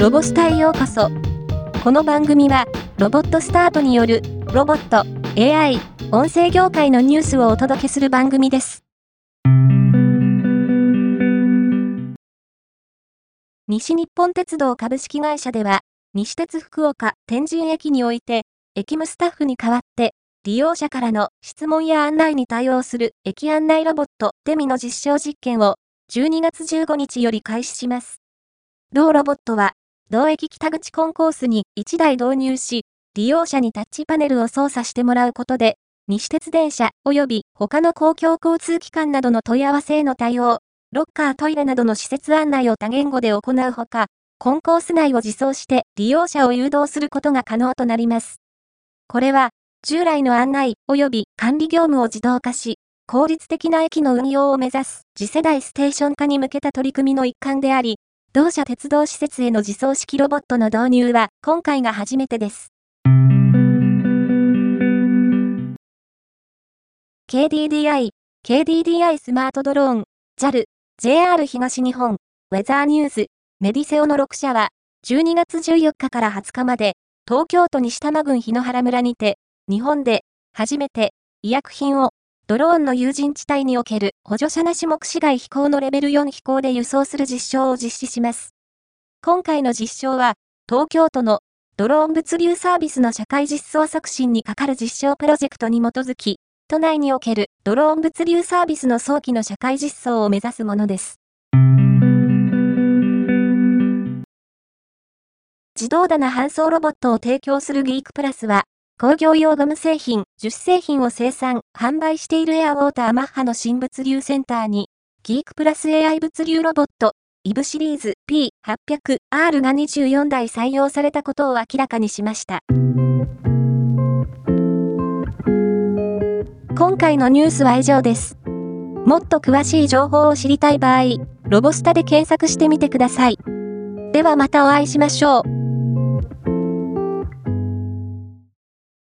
ロボスタへようこそ。この番組は、ロボットスタートによる、ロボット、AI、音声業界のニュースをお届けする番組です。西日本鉄道株式会社では、西鉄福岡天神駅において、駅務スタッフに代わって、利用者からの質問や案内に対応する駅案内ロボットデミの実証実験を12月15日より開始します。同ロボットは同駅北口コンコースに1台導入し、利用者にタッチパネルを操作してもらうことで、西鉄電車及び他の公共交通機関などの問い合わせへの対応、ロッカートイレなどの施設案内を多言語で行うほか、コンコース内を自走して利用者を誘導することが可能となります。これは、従来の案内及び管理業務を自動化し、効率的な駅の運用を目指す次世代ステーション化に向けた取り組みの一環であり、同社鉄道施設への自走式ロボットの導入は今回が初めてです。KDDI、KDDI スマートドローン、JAL、JR 東日本、ウェザーニューズ、メディセオの6社は、12月14日から20日まで、東京都西多摩郡日野原村にて、日本で、初めて、医薬品をドローンの有人地帯における補助者なし目視外飛行のレベル4飛行で輸送する実証を実施します。今回の実証は、東京都のドローン物流サービスの社会実装促進にかかる実証プロジェクトに基づき、都内におけるドローン物流サービスの早期の社会実装を目指すものです。自動棚搬送ロボットを提供するギークプラスは、工業用ゴム製品、樹脂製品を生産、販売しているエアウォーターマッハの新物流センターに、ギークプラス AI 物流ロボット、イブシリーズ P800R が24台採用されたことを明らかにしました。今回のニュースは以上です。もっと詳しい情報を知りたい場合、ロボスタで検索してみてください。ではまたお会いしましょう。